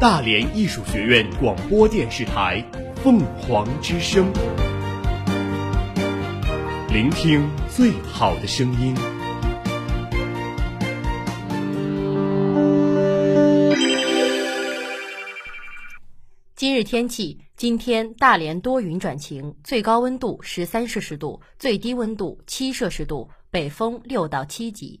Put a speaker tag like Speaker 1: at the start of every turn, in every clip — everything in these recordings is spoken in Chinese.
Speaker 1: 大连艺术学院广播电视台凤凰之声，聆听最好的声音。
Speaker 2: 今日天气：今天大连多云转晴，最高温度十三摄氏度，最低温度七摄氏度，北风六到七级。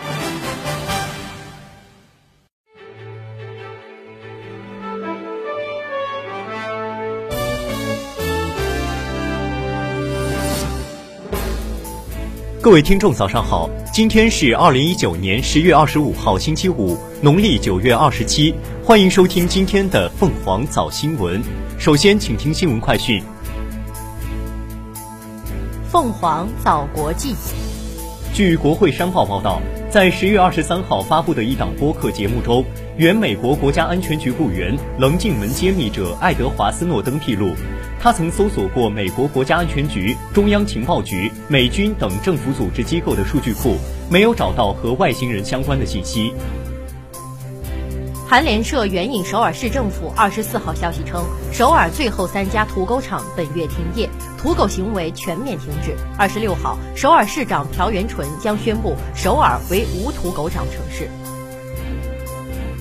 Speaker 3: 各位听众，早上好！今天是二零一九年十月二十五号，星期五，农历九月二十七。欢迎收听今天的凤凰早新闻。首先，请听新闻快讯。
Speaker 2: 凤凰早国际。
Speaker 3: 据国会商报报道，在十月二十三号发布的一档播客节目中，原美国国家安全局雇员、棱镜门揭秘者爱德华斯诺登披露，他曾搜索过美国国家安全局、中央情报局、美军等政府组织机构的数据库，没有找到和外星人相关的信息。
Speaker 2: 韩联社援引首尔市政府二十四号消息称，首尔最后三家土狗场本月停业，土狗行为全面停止。二十六号，首尔市长朴元淳将宣布首尔为无土狗场城市。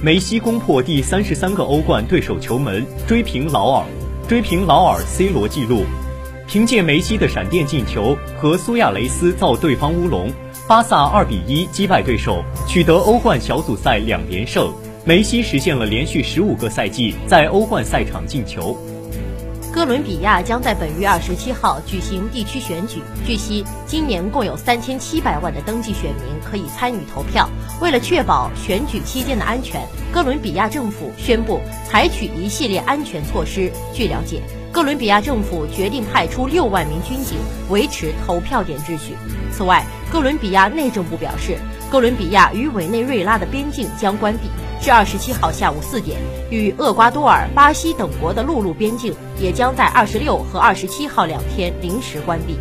Speaker 3: 梅西攻破第三十三个欧冠对手球门，追平劳尔，追平劳尔 C 罗纪录。凭借梅西的闪电进球和苏亚雷斯造对方乌龙，巴萨二比一击败对手，取得欧冠小组赛两连胜。梅西实现了连续十五个赛季在欧冠赛场进球。
Speaker 2: 哥伦比亚将在本月二十七号举行地区选举。据悉，今年共有三千七百万的登记选民可以参与投票。为了确保选举期间的安全，哥伦比亚政府宣布采取一系列安全措施。据了解，哥伦比亚政府决定派出六万名军警维持投票点秩序。此外，哥伦比亚内政部表示，哥伦比亚与委内瑞拉的边境将关闭。至二十七号下午四点，与厄瓜多尔、巴西等国的陆路边境也将在二十六和二十七号两天临时关闭。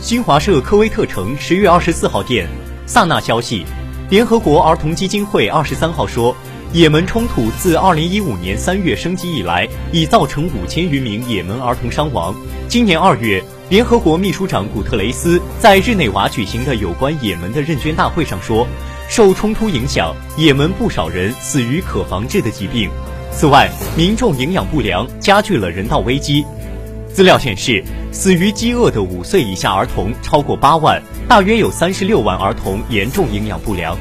Speaker 3: 新华社科威特城十月二十四号电，萨那消息，联合国儿童基金会二十三号说，也门冲突自二零一五年三月升级以来，已造成五千余名也门儿童伤亡。今年二月，联合国秘书长古特雷斯在日内瓦举行的有关也门的认捐大会上说，受冲突影响，也门不少人死于可防治的疾病。此外，民众营养不良加剧了人道危机。资料显示，死于饥饿的五岁以下儿童超过八万，大约有三十六万儿童严重营养不良。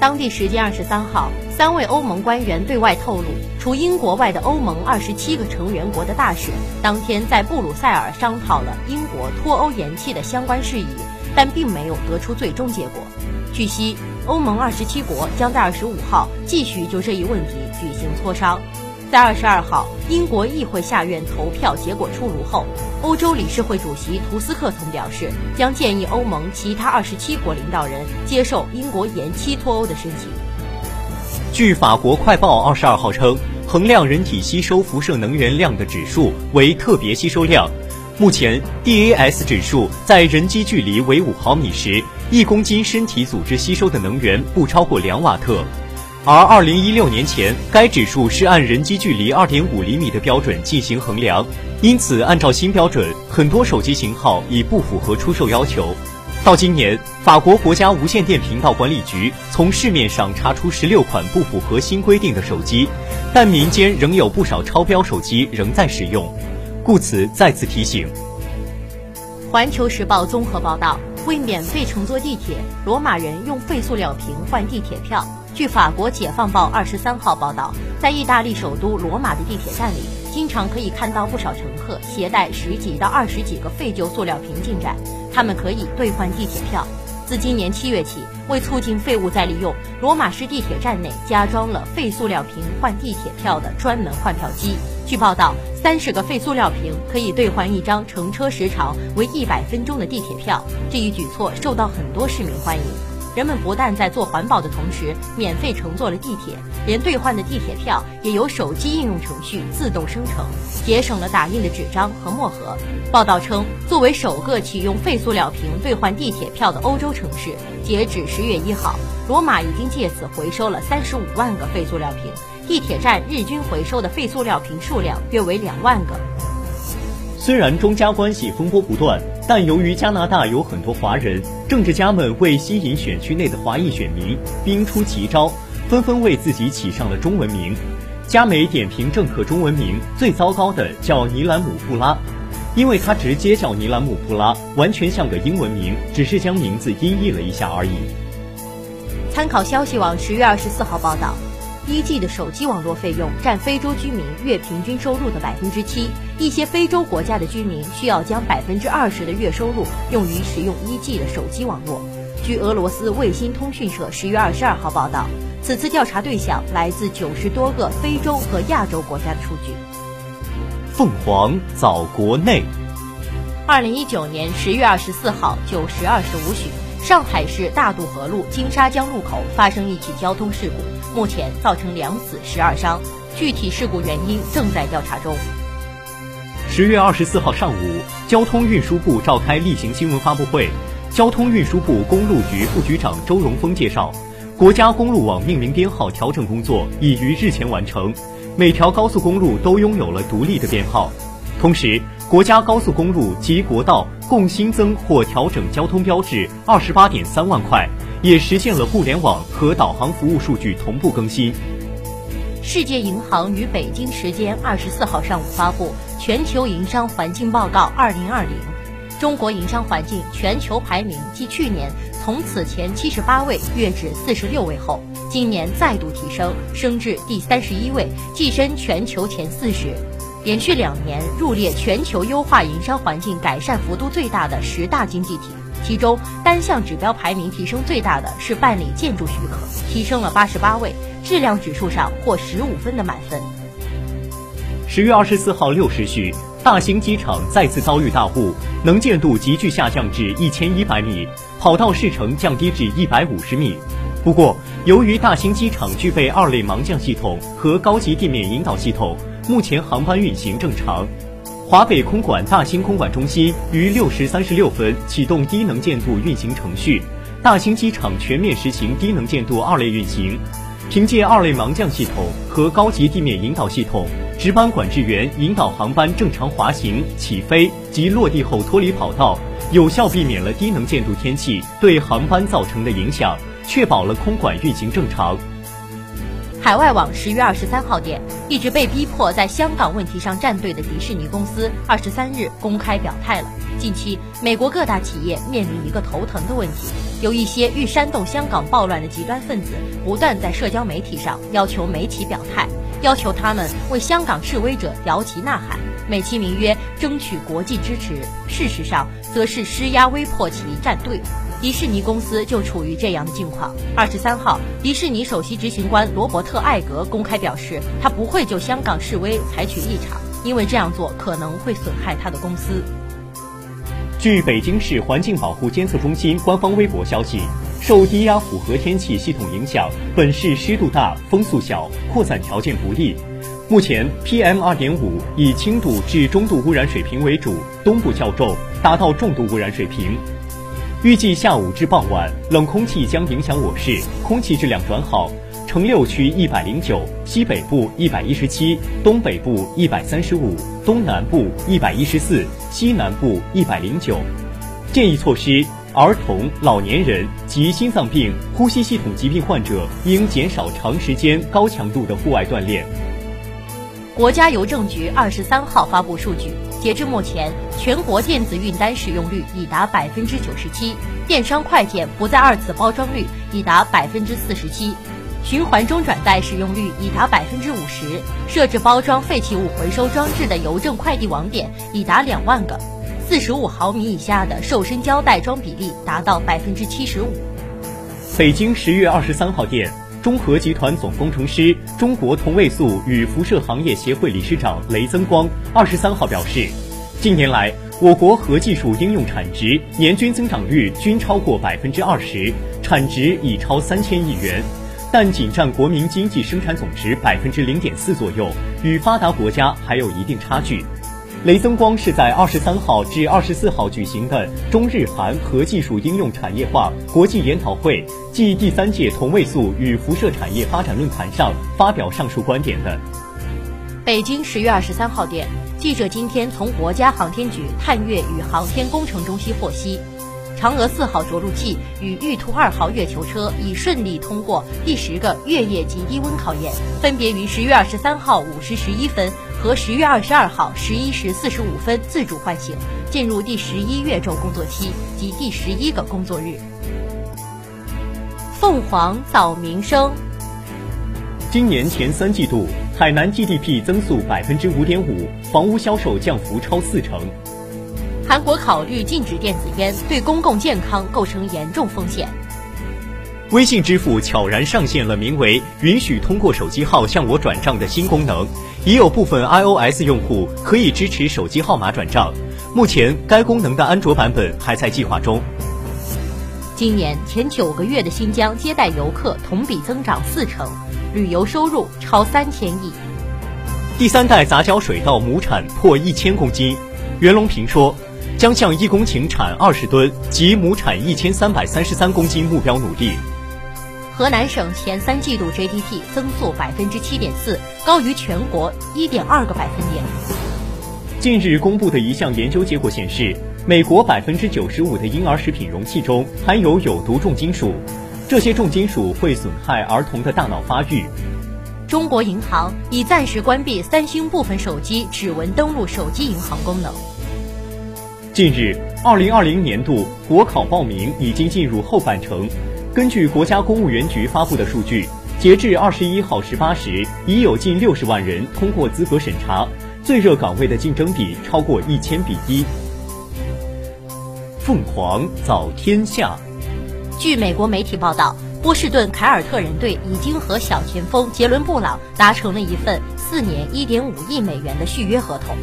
Speaker 2: 当地时间二十三号，三位欧盟官员对外透露，除英国外的欧盟二十七个成员国的大使当天在布鲁塞尔商讨了英国脱欧延期的相关事宜，但并没有得出最终结果。据悉，欧盟二十七国将在二十五号继续就这一问题举行磋商。在二十二号，英国议会下院投票结果出炉后，欧洲理事会主席图斯克曾表示，将建议欧盟其他二十七国领导人接受英国延期脱欧的申请。
Speaker 3: 据法国快报二十二号称，衡量人体吸收辐射能源量的指数为特别吸收量。目前，DAS 指数在人机距离为五毫米时，一公斤身体组织吸收的能源不超过两瓦特。而二零一六年前，该指数是按人机距离二点五厘米的标准进行衡量，因此按照新标准，很多手机型号已不符合出售要求。到今年，法国国家无线电频道管理局从市面上查出十六款不符合新规定的手机，但民间仍有不少超标手机仍在使用，故此再次提醒。
Speaker 2: 环球时报综合报道：为免费乘坐地铁，罗马人用废塑料瓶换地铁票。据法国《解放报》二十三号报道，在意大利首都罗马的地铁站里，经常可以看到不少乘客携带十几到二十几个废旧塑料瓶进站，他们可以兑换地铁票。自今年七月起，为促进废物再利用，罗马市地铁站内加装了废塑料瓶换地铁票的专门换票机。据报道，三十个废塑料瓶可以兑换一张乘车时长为一百分钟的地铁票。这一举措受到很多市民欢迎。人们不但在做环保的同时免费乘坐了地铁，连兑换的地铁票也由手机应用程序自动生成，节省了打印的纸张和墨盒。报道称，作为首个启用废塑料瓶兑换地铁票的欧洲城市，截止十月一号，罗马已经借此回收了三十五万个废塑料瓶，地铁站日均回收的废塑料瓶数量约为两万个。
Speaker 3: 虽然中加关系风波不断，但由于加拿大有很多华人，政治家们为吸引选区内的华裔选民，兵出奇招，纷纷为自己起上了中文名。加美点评政客中文名最糟糕的叫尼兰姆布拉，因为他直接叫尼兰姆布拉，完全像个英文名，只是将名字音译了一下而已。
Speaker 2: 参考消息网十月二十四号报道。一 G 的手机网络费用占非洲居民月平均收入的百分之七，一些非洲国家的居民需要将百分之二十的月收入用于使用一 G 的手机网络。据俄罗斯卫星通讯社十月二十二号报道，此次调查对象来自九十多个非洲和亚洲国家的数据。
Speaker 3: 凤凰早国内，
Speaker 2: 二零一九年十月二十四号九时二十五许，上海市大渡河路金沙江路口发生一起交通事故。目前造成两死十二伤，具体事故原因正在调查中。
Speaker 3: 十月二十四号上午，交通运输部召开例行新闻发布会，交通运输部公路局副局长周荣峰介绍，国家公路网命名编号调整工作已于日前完成，每条高速公路都拥有了独立的编号。同时，国家高速公路及国道共新增或调整交通标志二十八点三万块。也实现了互联网和导航服务数据同步更新。
Speaker 2: 世界银行于北京时间二十四号上午发布《全球营商环境报告二零二零》，中国营商环境全球排名继去年从此前七十八位跃至四十六位后，今年再度提升，升至第三十一位，跻身全球前四十，连续两年入列全球优化营商环境改善幅度最大的十大经济体。其中单项指标排名提升最大的是办理建筑许可，提升了八十八位，质量指数上获十五分的满分。
Speaker 3: 十月二十四号六时许，大兴机场再次遭遇大雾，能见度急剧下降至一千一百米，跑道视程降低至一百五十米。不过，由于大兴机场具备二类盲降系统和高级地面引导系统，目前航班运行正常。华北空管大兴空管中心于六时三十六分启动低能见度运行程序，大兴机场全面实行低能见度二类运行。凭借二类盲降系统和高级地面引导系统，值班管制员引导航班正常滑行、起飞及落地后脱离跑道，有效避免了低能见度天气对航班造成的影响，确保了空管运行正常。
Speaker 2: 海外网十月二十三号电，一直被逼迫在香港问题上站队的迪士尼公司，二十三日公开表态了。近期，美国各大企业面临一个头疼的问题，有一些欲煽动香港暴乱的极端分子，不断在社交媒体上要求媒体表态，要求他们为香港示威者摇旗呐喊，美其名曰争取国际支持，事实上则是施压威迫其站队。迪士尼公司就处于这样的境况。二十三号，迪士尼首席执行官罗伯特·艾格公开表示，他不会就香港示威采取立场，因为这样做可能会损害他的公司。
Speaker 3: 据北京市环境保护监测中心官方微博消息，受低压复合天气系统影响，本市湿度大、风速小、扩散条件不利。目前，PM 二点五以轻度至中度污染水平为主，东部较重，达到重度污染水平。预计下午至傍晚，冷空气将影响我市，空气质量转好。城六区一百零九，西北部一百一十七，东北部一百三十五，东南部一百一十四，西南部一百零九。建议措施：儿童、老年人及心脏病、呼吸系统疾病患者应减少长时间高强度的户外锻炼。
Speaker 2: 国家邮政局二十三号发布数据，截至目前，全国电子运单使用率已达百分之九十七，电商快件不再二次包装率已达百分之四十七，循环中转袋使用率已达百分之五十，设置包装废弃物回收装置的邮政快递网点已达两万个。四十五毫米以下的瘦身胶袋装比例达到百分之七十五。
Speaker 3: 北京十月二十三号电，中核集团总工程师、中国同位素与辐射行业协会理事长雷增光二十三号表示，近年来我国核技术应用产值年均增长率均超过百分之二十，产值已超三千亿元。但仅占国民经济生产总值百分之零点四左右，与发达国家还有一定差距。雷增光是在二十三号至二十四号举行的中日韩核技术应用产业化国际研讨会暨第三届同位素与辐射产业发展论坛上发表上述观点的。
Speaker 2: 北京十月二十三号电，记者今天从国家航天局探月与航天工程中心获悉。嫦娥四号着陆器与玉兔二号月球车已顺利通过第十个月夜及低温考验，分别于十月二十三号五时十一分和十月二十二号十一时四十五分自主唤醒，进入第十一月昼工作期及第十一个工作日。凤凰早鸣声。
Speaker 3: 今年前三季度，海南 GDP 增速百分之五点五，房屋销售降幅超四成。
Speaker 2: 韩国考虑禁止电子烟，对公共健康构成严重风险。
Speaker 3: 微信支付悄然上线了名为“允许通过手机号向我转账”的新功能，已有部分 iOS 用户可以支持手机号码转账。目前，该功能的安卓版本还在计划中。
Speaker 2: 今年前九个月的新疆接待游客同比增长四成，旅游收入超三千亿。
Speaker 3: 第三代杂交水稻亩产破一千公斤，袁隆平说。将向一公顷产二十吨及亩产一千三百三十三公斤目标努力。
Speaker 2: 河南省前三季度 GDP 增速百分之七点四，高于全国一点二个百分点。
Speaker 3: 近日公布的一项研究结果显示，美国百分之九十五的婴儿食品容器中含有有毒重金属，这些重金属会损害儿童的大脑发育。
Speaker 2: 中国银行已暂时关闭三星部分手机指纹登录手机银行功能。
Speaker 3: 近日，二零二零年度国考报名已经进入后半程。根据国家公务员局发布的数据，截至二十一号十八时，已有近六十万人通过资格审查，最热岗位的竞争比超过一千比一。凤凰早天下。
Speaker 2: 据美国媒体报道，波士顿凯尔特人队已经和小前锋杰伦布朗达成了一份四年一点五亿美元的续约合同。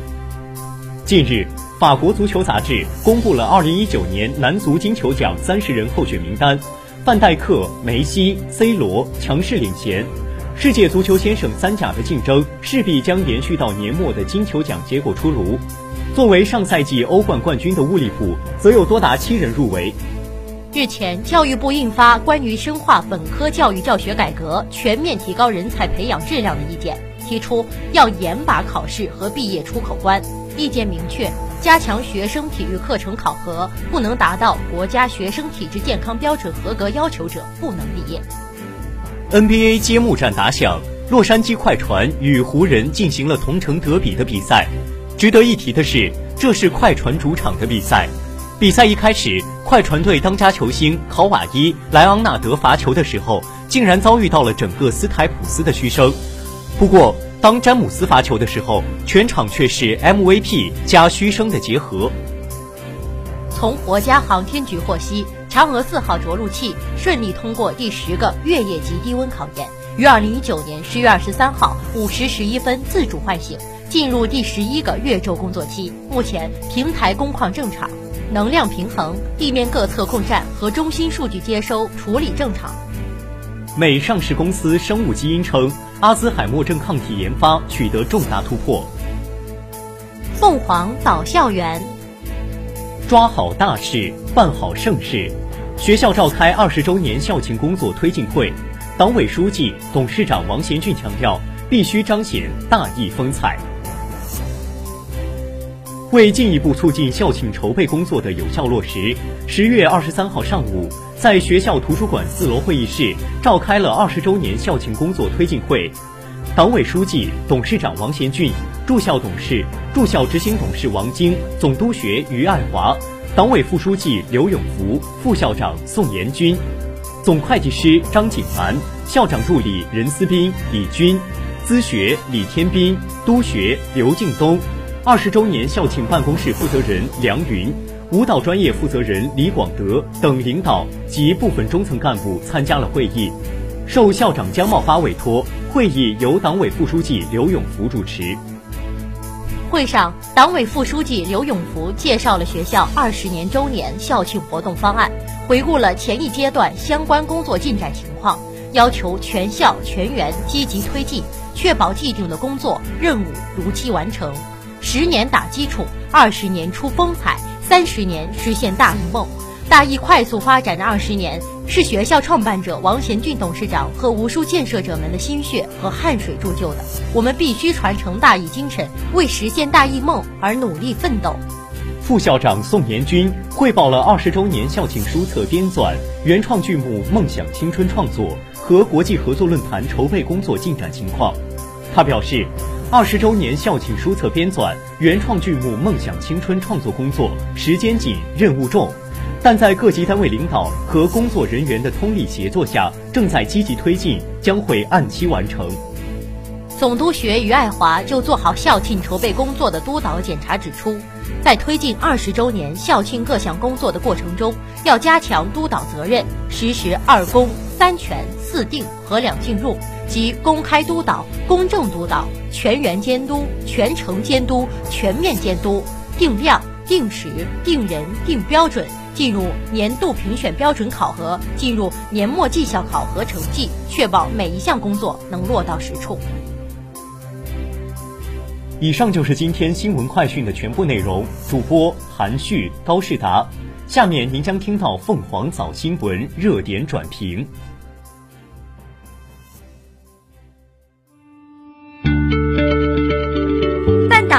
Speaker 3: 近日。法国足球杂志公布了二零一九年男足金球奖三十人候选名单，范戴克、梅西、C 罗强势领衔。世界足球先生三甲的竞争势必将延续到年末的金球奖结果出炉。作为上赛季欧冠冠军的乌利浦，则有多达七人入围。
Speaker 2: 日前，教育部印发关于深化本科教育教学改革、全面提高人才培养质量的意见，提出要严把考试和毕业出口关。意见明确。加强学生体育课程考核，不能达到国家学生体质健康标准合格要求者不能毕业。
Speaker 3: NBA 揭幕战打响，洛杉矶快船与湖人进行了同城德比的比赛。值得一提的是，这是快船主场的比赛。比赛一开始，快船队当家球星考瓦伊·莱昂纳德罚球的时候，竟然遭遇到了整个斯台普斯的嘘声。不过，当詹姆斯罚球的时候，全场却是 MVP 加嘘声的结合。
Speaker 2: 从国家航天局获悉，嫦娥四号着陆器顺利通过第十个月夜级低温考验，于二零一九年十月二十三号五时十一分自主唤醒，进入第十一个月昼工作期。目前平台工况正常，能量平衡，地面各测控站和中心数据接收处理正常。
Speaker 3: 美上市公司生物基因称。阿兹海默症抗体研发取得重大突破。
Speaker 2: 凤凰岛校园，
Speaker 3: 抓好大事，办好盛事。学校召开二十周年校庆工作推进会，党委书记、董事长王贤俊强调，必须彰显大义风采。为进一步促进校庆筹备工作的有效落实，十月二十三号上午。在学校图书馆四楼会议室召开了二十周年校庆工作推进会，党委书记、董事长王贤俊，驻校董事、驻校执行董事王晶，总督学于爱华，党委副书记刘永福，副校长宋延军，总会计师张景兰，校长助理任思斌、李军，资学李天斌，督学刘敬东，二十周年校庆办公室负责人梁云、舞蹈专业负责人李广德等领导及部分中层干部参加了会议。受校长姜茂发委托，会议由党委副书记刘永福主持。
Speaker 2: 会上，党委副书记刘永福介绍了学校二十年周年校庆活动方案，回顾了前一阶段相关工作进展情况，要求全校全员积极推进，确保既定的工作任务如期完成。十年打基础，二十年出风采，三十年实现大一梦。大一快速发展的二十年，是学校创办者王贤俊董事长和无数建设者们的心血和汗水铸就的。我们必须传承大义精神，为实现大义梦而努力奋斗。
Speaker 3: 副校长宋延军汇报了二十周年校庆书册编纂、原创剧目《梦想青春》创作和国际合作论坛筹备工作进展情况。他表示。二十周年校庆书册编纂、原创剧目《梦想青春》创作工作时间紧、任务重，但在各级单位领导和工作人员的通力协作下，正在积极推进，将会按期完成。
Speaker 2: 总督学于爱华就做好校庆筹备工作的督导检查指出，在推进二十周年校庆各项工作的过程中，要加强督导责任，实施二公、三全、四定和两进入。即公开督导、公正督导、全员监督、全程监督、全面监督，定量、定时、定人、定标准，进入年度评选标准考核，进入年末绩效考核成绩，确保每一项工作能落到实处。
Speaker 3: 以上就是今天新闻快讯的全部内容。主播韩旭、高世达，下面您将听到凤凰早新闻热点转评。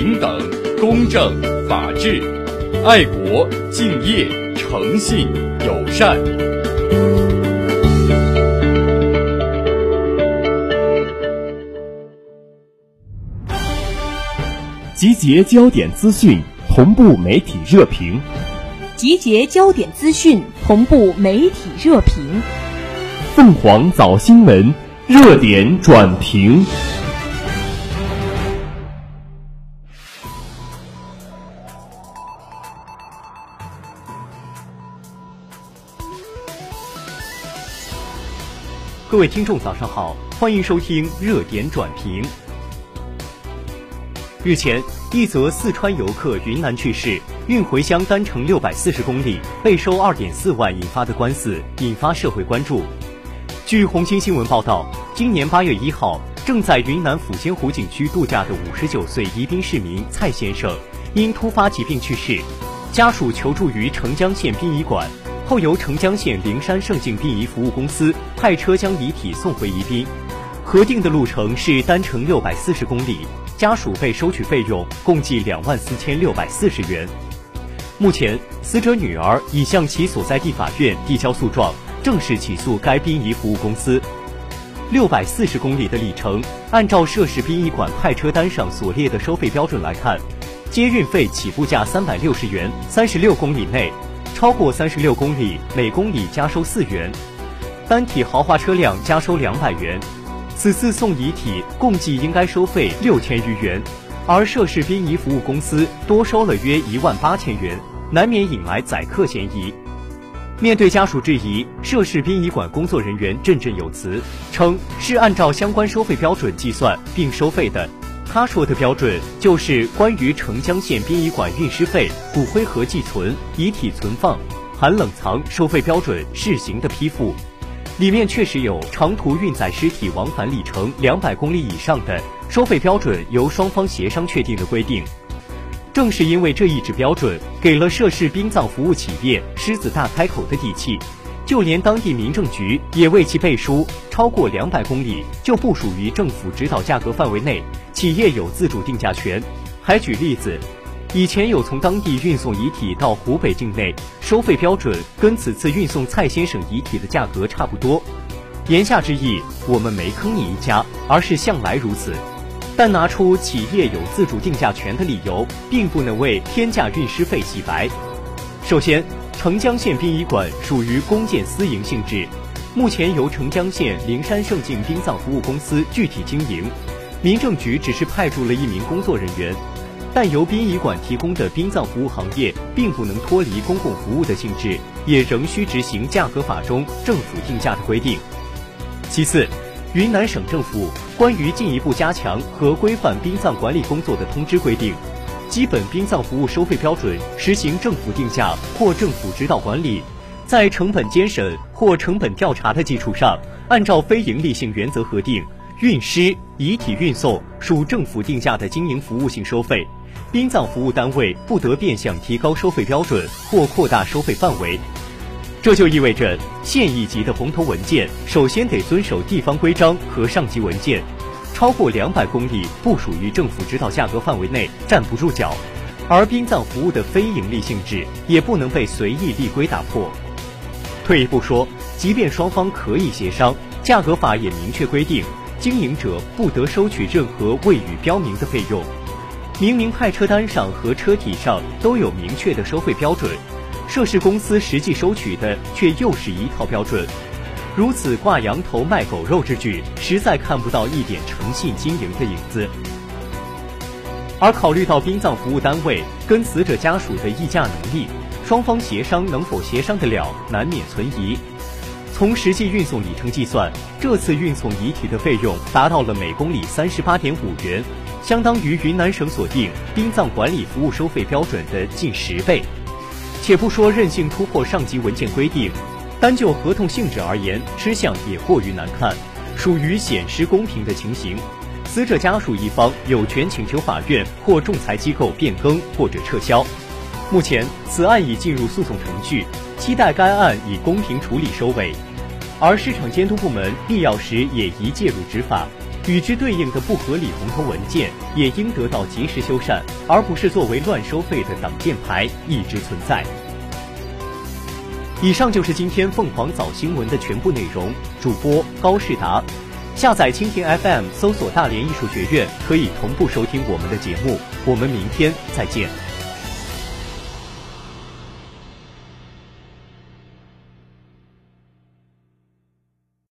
Speaker 1: 平等、公正、法治、爱国、敬业、诚信、友善。集结焦点资讯，同步媒体热评。
Speaker 4: 集结焦点资讯，同步媒体热评。
Speaker 1: 凤凰早新闻热点转评。
Speaker 3: 各位听众，早上好，欢迎收听热点转评。日前，一则四川游客云南去世，运回乡单程六百四十公里，被收二点四万引发的官司，引发社会关注。据红星新闻报道，今年八月一号，正在云南抚仙湖景区度假的五十九岁宜宾市民蔡先生，因突发疾病去世，家属求助于澄江县殡仪馆。后由澄江县灵山盛景殡仪服务公司派车将遗体送回宜宾，核定的路程是单程六百四十公里，家属被收取费用共计两万四千六百四十元。目前，死者女儿已向其所在地法院递交诉状，正式起诉该殡仪服务公司。六百四十公里的里程，按照涉事殡仪馆派车单上所列的收费标准来看，接运费起步价三百六十元，三十六公里内。超过三十六公里，每公里加收四元；单体豪华车辆加收两百元。此次送遗体共计应该收费六千余元，而涉事殡仪服务公司多收了约一万八千元，难免引来宰客嫌疑。面对家属质疑，涉事殡仪馆工作人员振振有词，称是按照相关收费标准计算并收费的。他说的标准就是关于澄江县殡仪馆运尸费、骨灰盒寄存、遗体存放、含冷藏收费标准试行的批复，里面确实有长途运载尸体往返里程两百公里以上的收费标准由双方协商确定的规定。正是因为这一纸标准，给了涉事殡葬服务企业狮子大开口的底气。就连当地民政局也为其背书，超过两百公里就不属于政府指导价格范围内，企业有自主定价权。还举例子，以前有从当地运送遗体到湖北境内，收费标准跟此次运送蔡先生遗体的价格差不多。言下之意，我们没坑你一家，而是向来如此。但拿出企业有自主定价权的理由，并不能为天价运尸费洗白。首先，澄江县殡仪馆属于公建私营性质，目前由澄江县灵山圣境殡葬服务公司具体经营，民政局只是派驻了一名工作人员。但由殡仪馆提供的殡葬服务行业，并不能脱离公共服务的性质，也仍需执行价格法中政府定价的规定。其次，云南省政府关于进一步加强和规范殡葬管理工作的通知规定，基本殡葬服务收费标准实行政府定价或政府指导管理，在成本监审或成本调查的基础上，按照非营利性原则核定运尸遗体运送属政府定价的经营服务性收费，殡葬服务单位不得变相提高收费标准或扩大收费范围。这就意味着，县一级的红头文件首先得遵守地方规章和上级文件，超过两百公里不属于政府指导价格范围内，站不住脚。而殡葬服务的非营利性质也不能被随意立规打破。退一步说，即便双方可以协商，价格法也明确规定，经营者不得收取任何未予标明的费用。明明派车单上和车体上都有明确的收费标准。涉事公司实际收取的却又是一套标准，如此挂羊头卖狗肉之举，实在看不到一点诚信经营的影子。而考虑到殡葬服务单位跟死者家属的议价能力，双方协商能否协商得了，难免存疑。从实际运送里程计算，这次运送遗体的费用达到了每公里三十八点五元，相当于云南省所定殡葬管理服务收费标准的近十倍。且不说任性突破上级文件规定，单就合同性质而言，吃相也过于难看，属于显失公平的情形。死者家属一方有权请求法院或仲裁机构变更或者撤销。目前此案已进入诉讼程序，期待该案以公平处理收尾。而市场监督部门必要时也宜介入执法，与之对应的不合理红头文件也应得到及时修缮。而不是作为乱收费的挡箭牌一直存在。以上就是今天凤凰早新闻的全部内容。主播高世达，下载蜻蜓 FM，搜索大连艺术学院，可以同步收听我们的节目。我们明天再见。